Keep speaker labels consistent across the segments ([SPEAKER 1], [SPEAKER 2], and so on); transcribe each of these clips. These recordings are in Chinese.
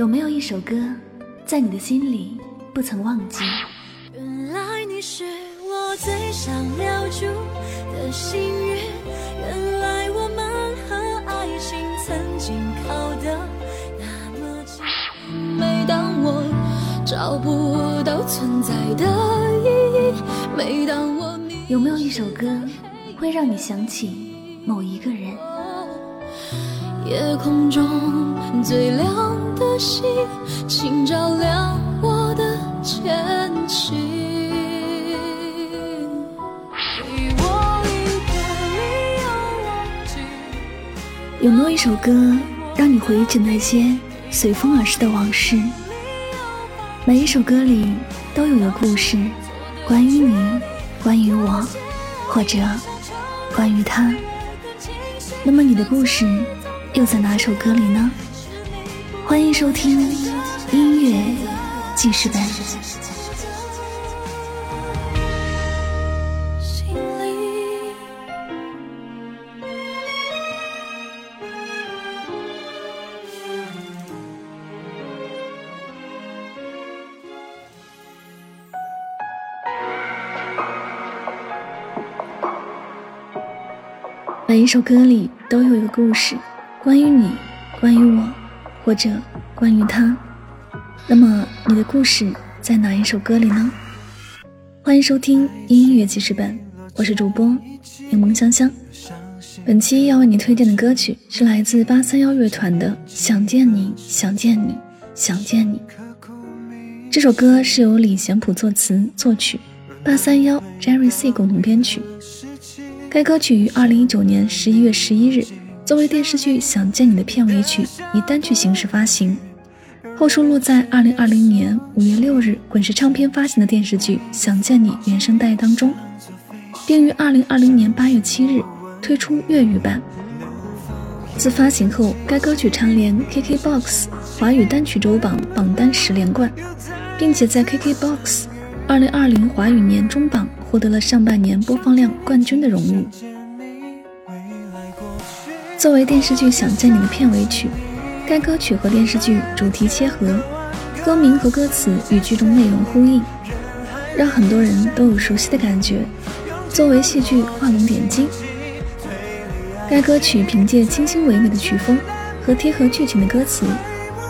[SPEAKER 1] 有没有一首歌，在你的心里不曾忘记？
[SPEAKER 2] 原来你是我最想留住的幸运，原来我们和爱情曾经靠得那么近。每当我找不到存在的意义，每当我迷
[SPEAKER 1] 有没有一首歌，会让你想起某一个人？
[SPEAKER 2] 夜空中最亮的星，请照亮我的前行。
[SPEAKER 1] 有没有一首歌，让你回忆起那些随风而逝的往事？每一首歌里都有个故事，关于你，关于我，或者关于他。那么你的故事？又在哪首歌里呢？欢迎收听音乐记事本。每一首歌里都有一个故事。关于你，关于我，或者关于他，那么你的故事在哪一首歌里呢？欢迎收听音乐记事本，我是主播柠檬香香。本期要为你推荐的歌曲是来自八三幺乐团的《想见你，想见你，想见你》。这首歌是由李贤普作词作曲，八三幺 Jerry C 共同编曲。该歌曲于二零一九年十一月十一日。作为电视剧《想见你》的片尾曲，以单曲形式发行，后收录在二零二零年五月六日滚石唱片发行的电视剧《想见你》原声带当中，并于二零二零年八月七日推出粤语版。自发行后，该歌曲蝉联 KKBOX 华语单曲周榜榜单十连冠，并且在 KKBOX 二零二零华语年终榜获得了上半年播放量冠军的荣誉。作为电视剧《想见你》的片尾曲，该歌曲和电视剧主题切合，歌名和歌词与剧中内容呼应，让很多人都有熟悉的感觉。作为戏剧画龙点睛，该歌曲凭借清新唯美的曲风和贴合剧情的歌词，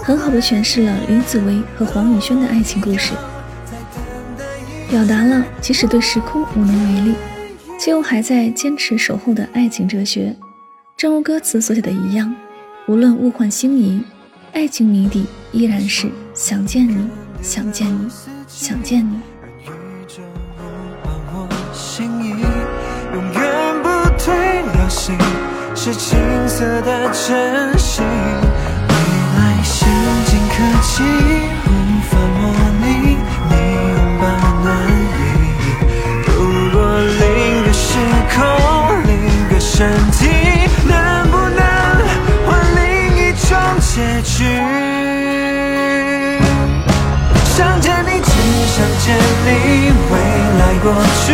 [SPEAKER 1] 很好的诠释了李子维和黄宇轩的爱情故事，表达了即使对时空无能为力，却又还在坚持守候的爱情哲学。正如歌词所写的一样，无论物换星移，爱情谜底依然是想见你，想见你，想见你。
[SPEAKER 3] 是青涩的真心。未来先进科技去，想见你，只想见你，未来过去，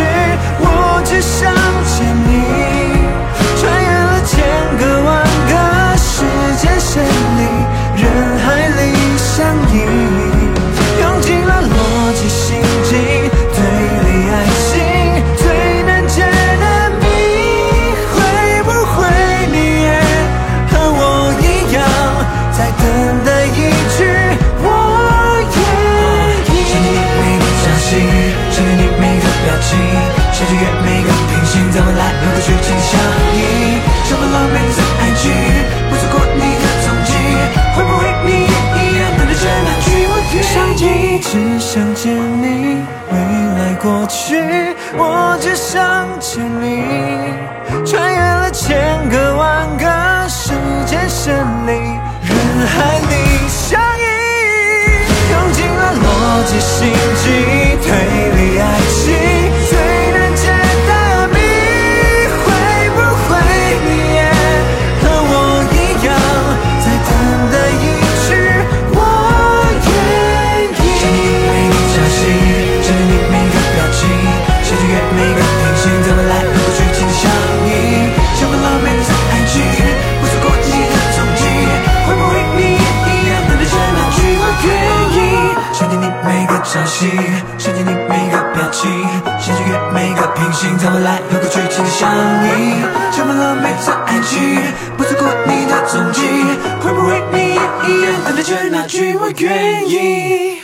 [SPEAKER 3] 时间相依，什么浪漫在爱情，不错过你的踪迹，会不会你一样等着真的去问题？只想见你，未来过去，我只想。消息，想见你每个表情，想穿越每个平行，在未来有个最近的相依，充满了每次爱情，不错过你的踪迹，会不会你也一样等待着那句我愿意？